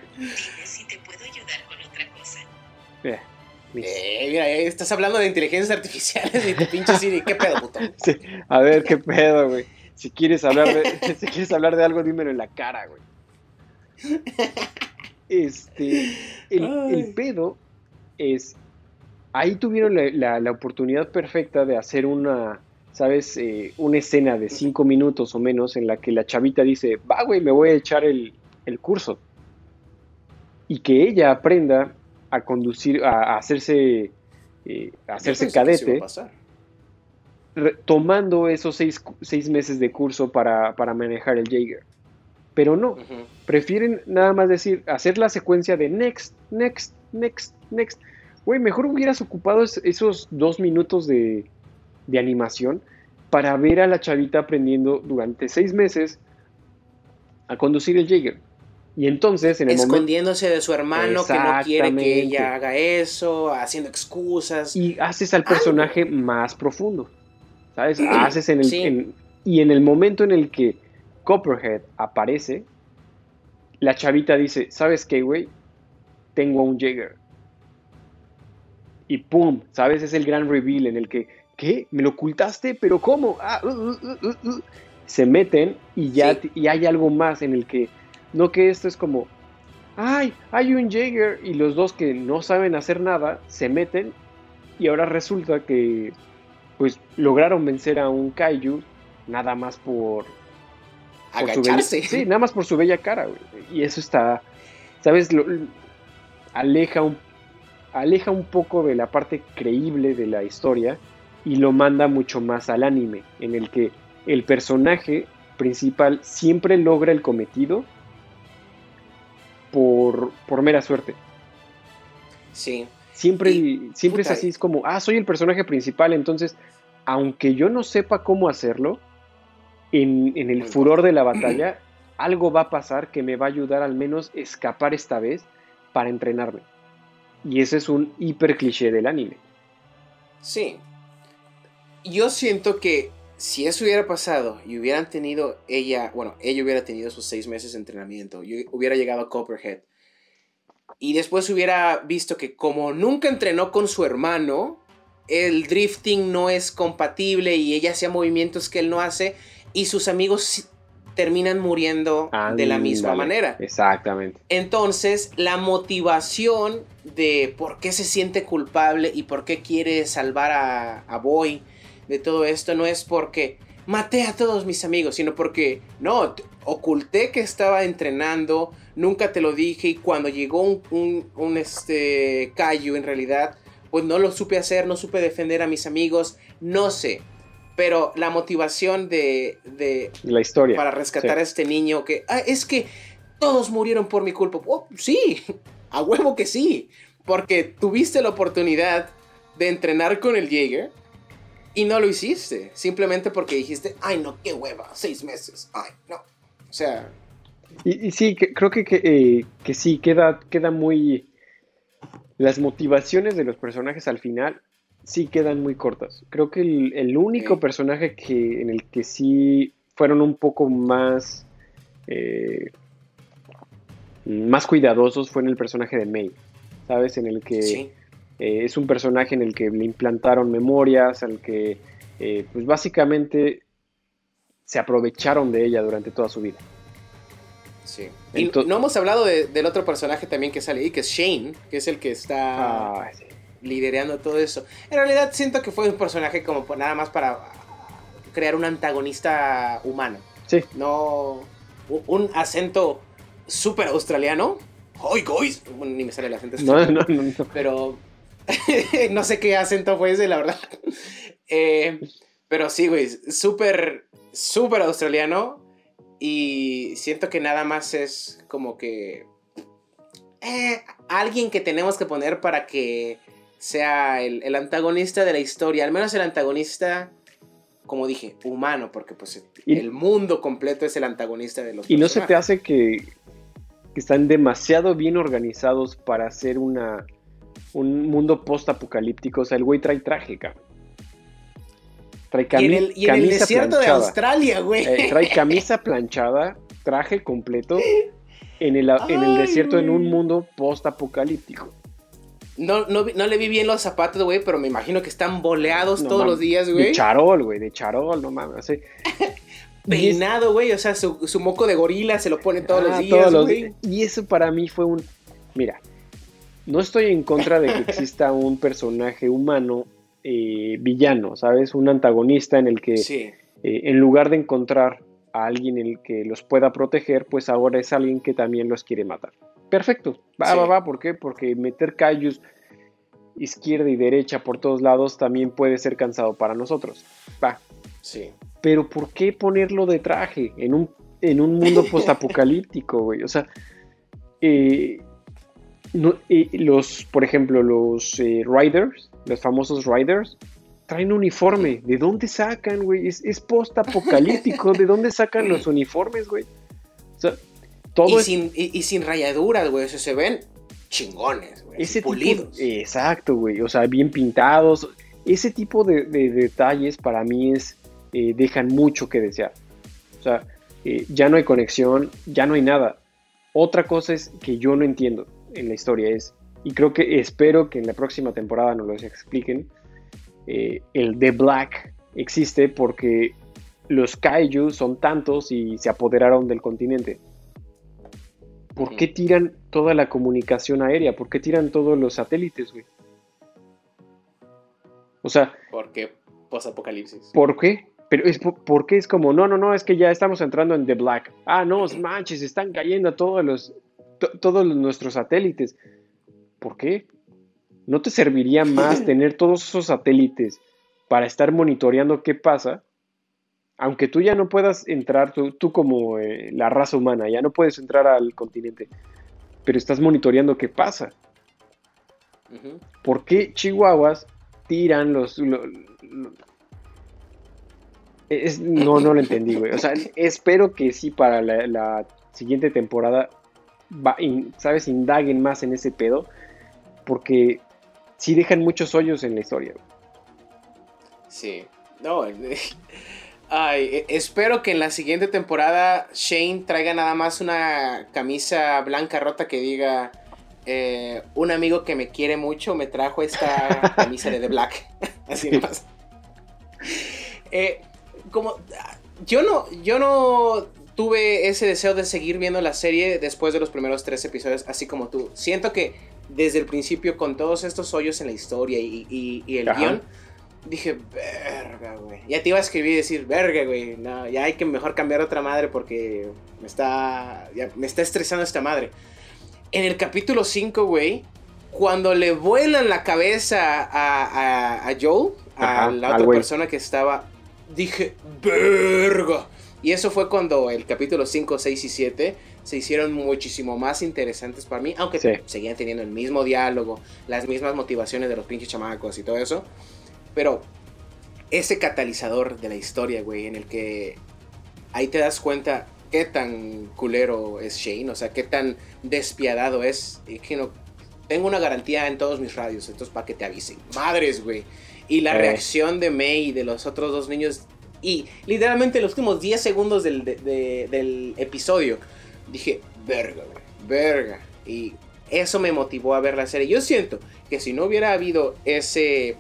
Eh, mira, estás hablando de inteligencias artificiales y tu pinche Siri, ¿qué pedo, puto? <laughs> a ver, qué pedo, güey. Si quieres hablar de, <laughs> si quieres hablar de algo, dímelo en la cara, güey. Este, el, pedo es, ahí tuvieron la, oportunidad perfecta de hacer una, ¿sabes? Eh, una escena de cinco minutos o menos en la que la chavita dice, va, güey, me voy a echar el, el curso. Y que ella aprenda a conducir, a, hacerse, eh, hacerse cadete, tomando esos seis, meses de curso para, manejar el Jaeger. Pero no, prefieren nada más decir, hacer la secuencia de next, next, next, next. Güey, mejor hubieras ocupado esos dos minutos de, de animación para ver a la chavita aprendiendo durante seis meses a conducir el Jaeger. Y entonces, en el Escondiéndose de su hermano que no quiere que ella haga eso, haciendo excusas. Y haces al personaje más profundo. ¿Sabes? <clears throat> haces en el. y en el momento en el que Copperhead aparece, la chavita dice: ¿Sabes qué, güey? Tengo a un Jagger. Y pum, ¿sabes? Es el gran reveal en el que. ¿Qué? ¿Me lo ocultaste? ¿Pero cómo? Ah, uh, uh, uh, Se meten y ya y hay algo más en el que no que esto es como, ay, hay un Jaeger y los dos que no saben hacer nada se meten y ahora resulta que pues lograron vencer a un Kaiju nada más por... Agacharse. sí, nada más por su bella cara, Y eso está, ¿sabes? aleja, un, aleja un poco de la parte creíble de la historia y lo manda mucho más al anime, en el que el personaje principal siempre logra el cometido por, por mera suerte. Sí. Siempre, siempre es así, es como, ah, soy el personaje principal, entonces, aunque yo no sepa cómo hacerlo, en, el furor de la batalla, <clears throat> algo va a pasar que me va a ayudar al menos escapar esta vez para entrenarme. Y ese es un hiper cliché del anime. Sí. Yo siento que si eso hubiera pasado y hubieran tenido ella, bueno, ella hubiera tenido sus seis meses de entrenamiento, yo hubiera llegado a Copperhead y después hubiera visto que como nunca entrenó con su hermano, el drifting no es compatible y ella hacía movimientos que él no hace y sus amigos terminan muriendo de la misma manera. Exactamente. Entonces, la motivación de por qué se siente culpable y por qué quiere salvar a, a Boy de todo esto no es porque maté a todos mis amigos, sino porque no, oculté que estaba entrenando, nunca te lo dije y cuando llegó un, un, este callo en realidad, pues no lo supe hacer, no supe defender a mis amigos, no sé. Pero la motivación de, de la historia para rescatar a este niño que ah, es que todos murieron por mi culpa. Oh, sí, a huevo que sí, porque tuviste la oportunidad de entrenar con el Jaeger y no lo hiciste, simplemente porque dijiste, ay no, qué hueva, seis meses, ay no. O sea... Y, sí, creo que, eh, que, sí, queda, queda muy... Las motivaciones de los personajes al final sí quedan muy cortas. Creo que el, único personaje que, en el que sí fueron un poco más... Eh, más cuidadosos fue en el personaje de May, ¿sabes? En el que... Eh, es un personaje en el que le implantaron memorias, al que eh, pues básicamente se aprovecharon de ella durante toda su vida. Sí. y no hemos hablado del otro personaje también que sale ahí, que es Shane, que es el que está... liderando todo eso. En realidad siento que fue un personaje como nada más para crear un antagonista humano. Sí. No un acento súper australiano. ¡Hoy, guys! Bueno, ni me sale el acento. No, no, no, no. Pero <laughs> no sé qué acento fue ese, la verdad. <laughs> Eh, pero sí, güey, súper, súper australiano. Y siento que nada más es como que... eh, alguien que tenemos que poner para que sea el, el antagonista de la historia. Al menos el antagonista, como dije, humano, porque pues Y- el mundo completo es el antagonista de los Y no se te hace que, que están demasiado bien organizados para hacer una un mundo post-apocalíptico. O sea, el güey trae traje, cabrón. Trae Y cami- en el, y en el desierto de planchada. Australia, güey. Eh, trae camisa planchada, traje completo en el, en el desierto en un mundo post-apocalíptico. No, no, no le vi bien los zapatos, güey, pero me imagino que están boleados No todos los días, De güey. charol, güey, de charol, no mames. Y es- <laughs> Peinado, güey, o sea, su, su moco de gorila se lo pone todos Ah, los días, todos los güey. días. Y eso para mí fue un... Mira, no estoy en contra de que <laughs> exista un personaje humano eh, villano, ¿sabes? Un antagonista en el que Sí, eh, en lugar de encontrar a alguien en el que los pueda proteger, pues ahora es alguien que también los quiere matar. Perfecto, va, Sí. va, va, ¿por qué? Porque meter callos izquierda y derecha por todos lados también puede ser cansado para nosotros. Va, sí. pero ¿por qué ponerlo de traje en un, en un mundo <laughs> postapocalíptico, güey? O sea, eh, no- eh, los, por ejemplo, los eh, riders, los famosos riders, traen uniforme. ¿De dónde sacan, güey? Es, es postapocalíptico. ¿De dónde sacan los uniformes, güey? O sea, todo Y es sin, y, y sin rayaduras, güey, o sea, se ven chingones, güey. ese tipo, pulidos. exacto, güey. O sea, bien pintados. Ese tipo de, de detalles para mí es eh, dejan mucho que desear. O sea, eh, ya no hay conexión, ya no hay nada. Otra cosa es que yo no entiendo en la historia es, y creo que espero que en la próxima temporada nos lo expliquen, eh, el The Black existe porque los kaiju son tantos y se apoderaron del continente. ¿Por qué tiran toda la comunicación aérea? ¿Por qué tiran todos los satélites, güey? O sea, Porque posapocalipsis. ¿por qué? Pero es por, ¿por qué es como, no, no, no, es que ya estamos entrando en The Black. Ah, no, <clears throat> manches, están cayendo todos los, todos nuestros satélites. ¿Por qué? ¿No te serviría más <laughs> tener todos esos satélites para estar monitoreando qué pasa? Aunque tú ya no puedas entrar, tú, tú como eh, la raza humana, ya no puedes entrar al continente, pero estás monitoreando qué pasa. ¿Por qué Chihuahuas tiran los... lo- lo- es- no, no lo entendí, güey. O sea, <laughs> espero que sí para la, la siguiente temporada, ¿sabes? Indaguen más en ese pedo, porque sí dejan muchos hoyos en la historia. Sí. No, <laughs> ay, e- espero que en la siguiente temporada Shane traiga nada más una camisa blanca rota que diga eh, un amigo que me quiere mucho me trajo esta <laughs> camisa de The Black. <laughs> Así nomás. Eh, como yo no, yo no tuve ese deseo de seguir viendo la serie después de los primeros tres episodios, así como tú. Siento que desde el principio, con todos estos hoyos en la historia y, y- y el Ajá. guion, dije, verga, güey. Ya te iba a escribir y decir, verga, güey. No, ya hay que mejor cambiar otra madre porque me está, ya me está estresando esta madre. En el capítulo 5, güey, cuando le vuelan la cabeza a, a, a Joel, a Ajá, la otra persona que estaba, dije, verga. Y eso fue cuando el capítulo 5, 6 y 7 se hicieron muchísimo más interesantes para mí, aunque Sí. seguían teniendo el mismo diálogo, las mismas motivaciones de los pinches chamacos y todo eso. Pero ese catalizador de la historia, güey, en el que ahí te das cuenta qué tan culero es Shane, o sea, qué tan despiadado es. Y que no, tengo una garantía en todos mis radios, entonces para que te avisen. Madres, güey. Y la Eh. reacción de May y de los otros dos niños. Y literalmente los últimos 10 segundos del, de- de- del episodio. Dije, verga, verga. Y eso me motivó a ver la serie. Yo siento que si no hubiera habido ese,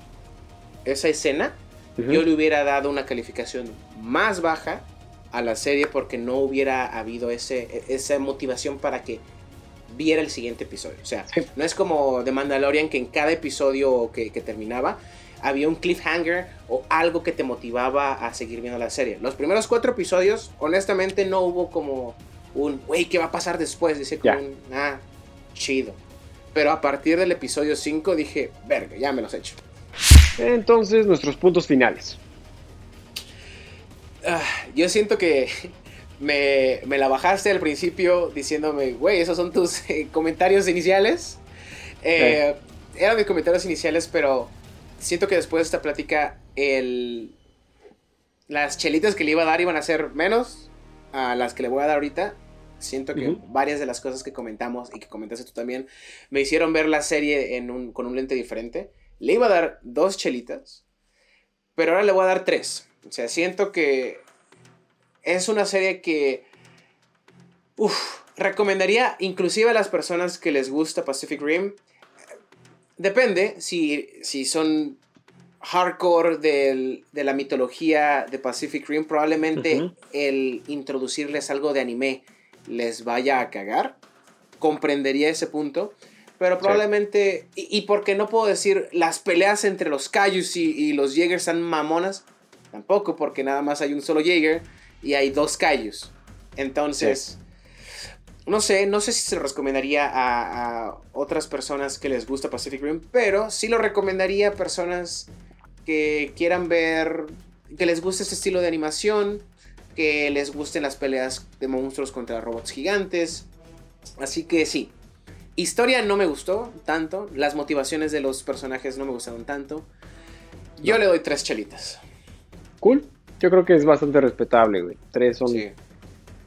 esa escena, yo le hubiera dado una calificación más baja a la serie porque no hubiera habido ese, esa motivación para que viera el siguiente episodio. O sea, Sí. no es como The Mandalorian que en cada episodio que, que terminaba había un cliffhanger o algo que te motivaba a seguir viendo la serie. Los primeros cuatro episodios, honestamente, no hubo como un, wey, ¿qué va a pasar después? Dice como un, ah, chido. Pero a partir del episodio 5 dije, verga, ya me los he hecho. Entonces, nuestros puntos finales. Ah, yo siento que <laughs> me, me la bajaste al principio diciéndome, güey, esos son tus eh, comentarios iniciales. Eh, Eran mis comentarios iniciales, pero siento que después de esta plática, el, las chelitas que le iba a dar iban a ser menos a las que le voy a dar ahorita. Siento que varias de las cosas que comentamos y que comentaste tú también me hicieron ver la serie en un, con un lente diferente. Le iba a dar dos chelitas, pero ahora le voy a dar tres. O sea, siento que es una serie que uf, recomendaría inclusive a las personas que les gusta Pacific Rim. Depende si, si son hardcore del- de la mitología de Pacific Rim, probablemente el introducirles algo de anime les vaya a cagar. Comprendería ese punto. Pero probablemente, y, y porque no puedo decir las peleas entre los Kaijus y, y los Jaegers son mamonas, tampoco, porque nada más hay un solo Jaeger y hay dos Kaijus. Entonces, no sé, no sé si se lo recomendaría a, a otras personas que les gusta Pacific Rim, pero sí lo recomendaría a personas que quieran ver, que les guste este estilo de animación, que les gusten las peleas de monstruos contra robots gigantes. Así que sí. Historia no me gustó tanto, las motivaciones de los personajes no me gustaron tanto. Yo le doy tres chelitas. Cool. Yo creo que es bastante respetable, güey. Tres son. Sí. eh,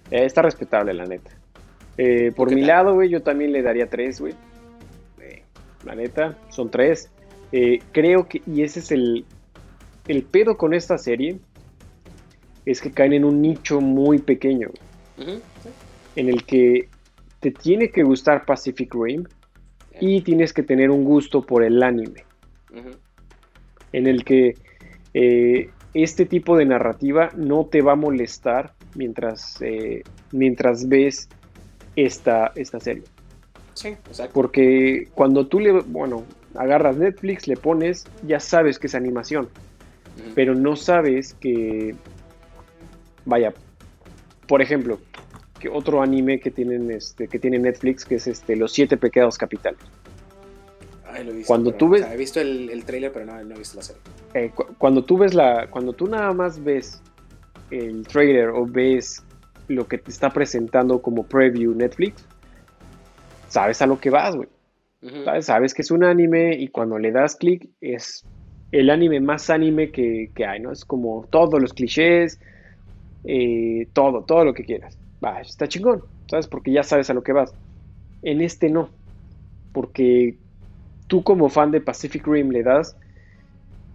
está respetable, la neta. Eh, por ¿Qué mi tal? lado, güey, yo también le daría tres, güey. Eh, la neta, son tres. Eh, creo que, y ese es el, el pedo con esta serie, es que caen en un nicho muy pequeño, Ujú. en el que te tiene que gustar Pacific Rim y tienes que tener un gusto por el anime. En el que eh, este tipo de narrativa no te va a molestar mientras, eh, mientras ves esta, esta serie. Sí, exacto. Porque cuando tú le, bueno, agarras Netflix, le pones, ya sabes que es animación, pero no sabes que, vaya, por ejemplo, que otro anime que tienen este, que tiene Netflix, que es este, Los Siete Pecados Capitales. Ay, lo he visto, cuando pero- tú ves- o sea, he visto el, el trailer, pero no, no he visto la serie. eh, cu- cuando tú ves la, cuando tú nada más ves el trailer o ves lo que te está presentando como preview Netflix, sabes a lo que vas, güey. ¿Sabes? Sabes que es un anime y cuando le das clic es el anime más anime que, que hay, ¿no? Es como todos los clichés, eh, todo, todo lo que quieras. Va, está chingón, ¿sabes? Porque ya sabes a lo que vas. En este no, porque tú como fan de Pacific Rim le das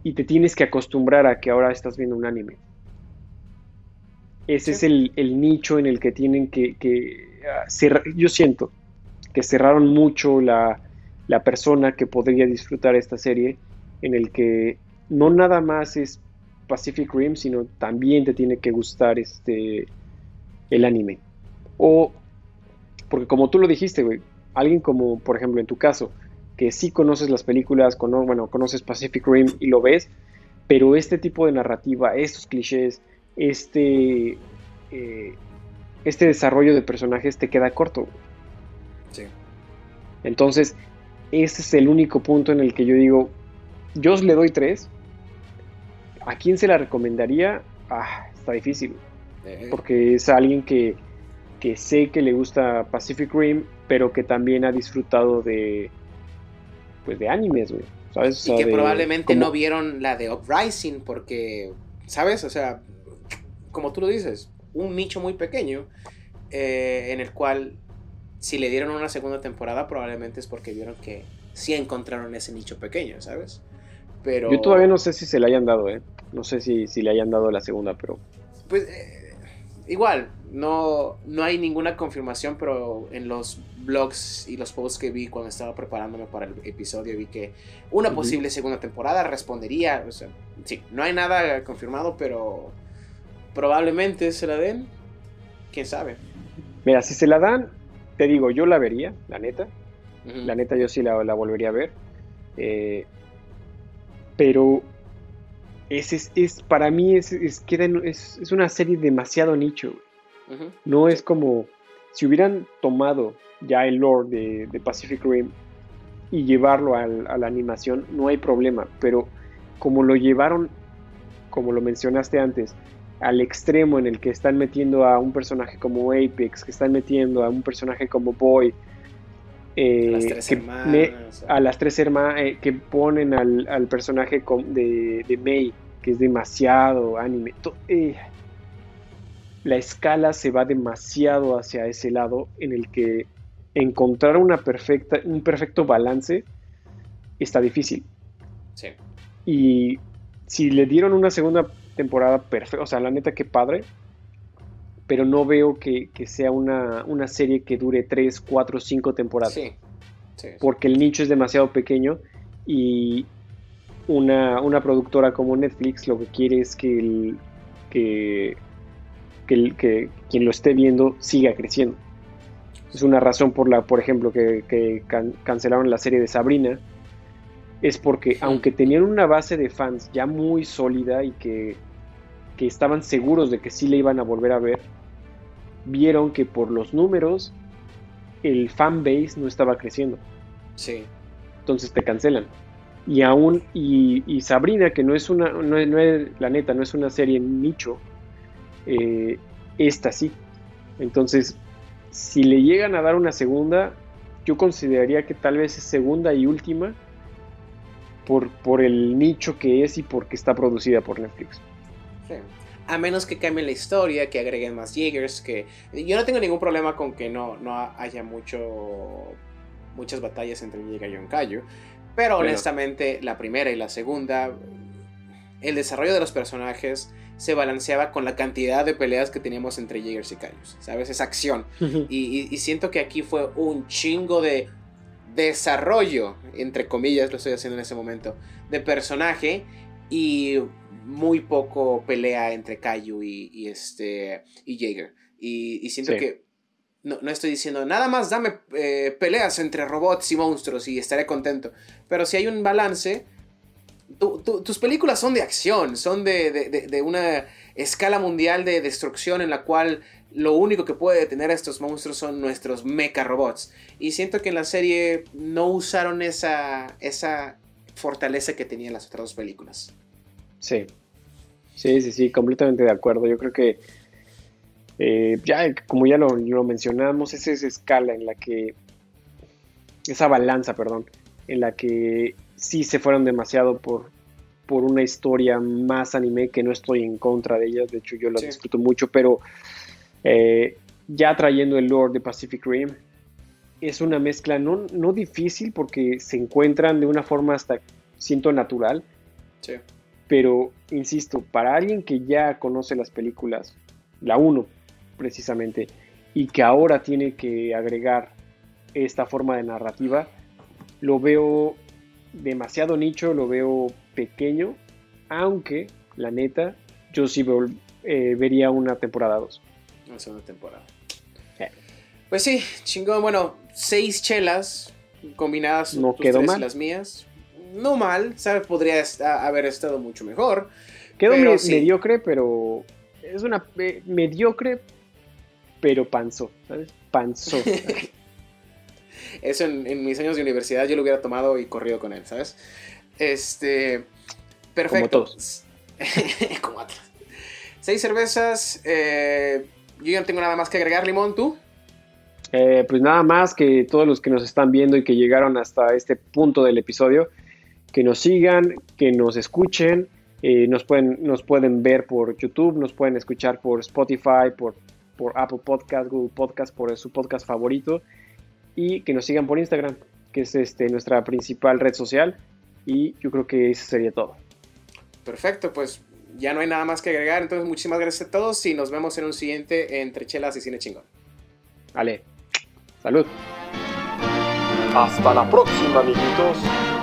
y te tienes que acostumbrar a que ahora estás viendo un anime. Ese Sí. es el, el nicho en el que tienen que, que, ah, cerrar- yo siento que cerraron mucho la, la persona que podría disfrutar esta serie, en el que no nada más es Pacific Rim, sino también te tiene que gustar este el anime. O, porque como tú lo dijiste, güey, alguien como, por ejemplo, en tu caso, que sí conoces las películas, bueno, conoces Pacific Rim y lo ves, pero este tipo de narrativa, estos clichés, este, eh, este desarrollo de personajes te queda corto. Sí. Entonces, ese es el único punto en el que yo digo, yo le doy tres. ¿A quién se la recomendaría? Ah, está difícil, Eh, porque es alguien que, que sé que le gusta Pacific Rim, pero que también ha disfrutado de, pues, de animes, güey. ¿Sabes? O y que de- probablemente no vieron la de Uprising porque, ¿sabes? O sea, como tú lo dices, un nicho muy pequeño eh, en el cual si le dieron una segunda temporada probablemente es porque vieron que sí encontraron ese nicho pequeño, ¿sabes? Pero... Yo todavía no sé si se le hayan dado, ¿eh? No sé si, si le hayan dado la segunda, pero... Pues eh, igual, no, no hay ninguna confirmación, pero en los blogs y los posts que vi cuando estaba preparándome para el episodio vi que una Ujú. posible segunda temporada respondería. O sea, sí, no hay nada confirmado, pero probablemente se la den. ¿Quién sabe? Mira, si se la dan, te digo, yo la vería, la neta. La neta, yo sí la, la volvería a ver. Eh, pero es, es, es- para mí es, es, queda en- es, es una serie demasiado nicho. No es como si hubieran tomado ya el lore de, de Pacific Rim y llevarlo al- a la animación, no hay problema. Pero como lo llevaron, como lo mencionaste antes, al extremo en el que están metiendo a un personaje como Apex, que están metiendo a un personaje como Boy, eh, Las tres hermanas, me- a las tres hermanas que ponen al, al personaje de, de Mei, que es demasiado anime. To- eh, la escala se va demasiado hacia ese lado en el que encontrar una perfecta, un perfecto balance está difícil. Sí. Y si le dieron una segunda temporada perfecta, o sea, la neta que padre, pero no veo que, que sea una, una serie que dure 3, 4, 5 temporadas Sí. Sí. porque el nicho es demasiado pequeño y una, una productora como Netflix lo que quiere es que, el, que, que, el- que quien lo esté viendo siga creciendo. Es una razón por la, por ejemplo, que, que can- cancelaron la serie de Sabrina. Es porque aunque tenían una base de fans ya muy sólida y que, que estaban seguros de que sí le iban a volver a ver, vieron que por los números el fan base no estaba creciendo Sí. entonces te cancelan. Y aún, y, y Sabrina, que no es una, no, es- no es- la neta, no es una serie nicho, eh, esta sí. Entonces, si le llegan a dar una segunda, yo consideraría que tal vez es segunda y última por, por el nicho que es y porque está producida por Netflix. Sí. A menos que cambien la historia, que agreguen más Jaegers, que yo no tengo ningún problema con que no, no haya mucho muchas batallas entre Jaeger y Yonkayu, pero Bueno. honestamente la primera y la segunda el desarrollo de los personajes se balanceaba con la cantidad de peleas que teníamos entre Jaegers y Kaijus, ¿sabes? Esa acción. Y, y- y siento que aquí fue un chingo de desarrollo, entre comillas, lo estoy haciendo en ese momento, de personaje y muy poco pelea entre Kaiju y, y este y Jaeger. Y, y siento Sí. que no, no estoy diciendo nada más dame eh, peleas entre robots y monstruos y estaré contento. Pero si hay un balance, tu- tu- tus películas son de acción, son de, de- de- de una escala mundial de destrucción en la cual lo único que puede detener a estos monstruos son nuestros mecha robots. Y siento que en la serie no usaron esa, esa fortaleza que tenían las otras dos películas. Sí, sí, sí, sí, completamente de acuerdo. Yo creo que eh, ya, como ya lo, lo mencionamos, es esa escala en la que, esa balanza, perdón, en la que sí se fueron demasiado por, por una historia más anime, que no estoy en contra de ella, de hecho yo la Sí. disfruto mucho, pero eh, ya trayendo el lore de Pacific Rim, es una mezcla no, no difícil porque se encuentran de una forma hasta, siento, natural, Sí. Pero, insisto, para alguien que ya conoce las películas, la 1 precisamente, y que ahora tiene que agregar esta forma de narrativa, lo veo demasiado nicho, lo veo pequeño, aunque, la neta, yo sí vol- eh, vería una temporada 2. La segunda temporada. Pues sí, chingón. Bueno, seis chelas combinadas No tus quedó tres y mal. las mías. No mal, ¿sabes? Podría haber estado mucho mejor. Quedó Pero me- sí. mediocre, pero es una eh, mediocre, pero panzó, ¿sabes? Panzó. <laughs> Eso en, en mis años de universidad yo lo hubiera tomado y corrido con él, ¿sabes? Este. Perfecto. todos. <laughs> Como otros. Seis cervezas. eh, yo ya no tengo nada más que agregar, Limón, ¿tú? Eh, pues nada más que todos los que nos están viendo y que llegaron hasta este punto del episodio, que nos sigan, que nos escuchen, eh, nos, pueden, nos pueden ver por YouTube, nos pueden escuchar por Spotify, por, por Apple Podcast, Google Podcast, por su podcast favorito, y que nos sigan por Instagram, que es este, nuestra principal red social, y yo creo que eso sería todo. Perfecto, pues ya no hay nada más que agregar. Entonces, muchísimas gracias a todos y nos vemos en un siguiente entre chelas y cine chingón. Vale, salud. Hasta la próxima, amiguitos.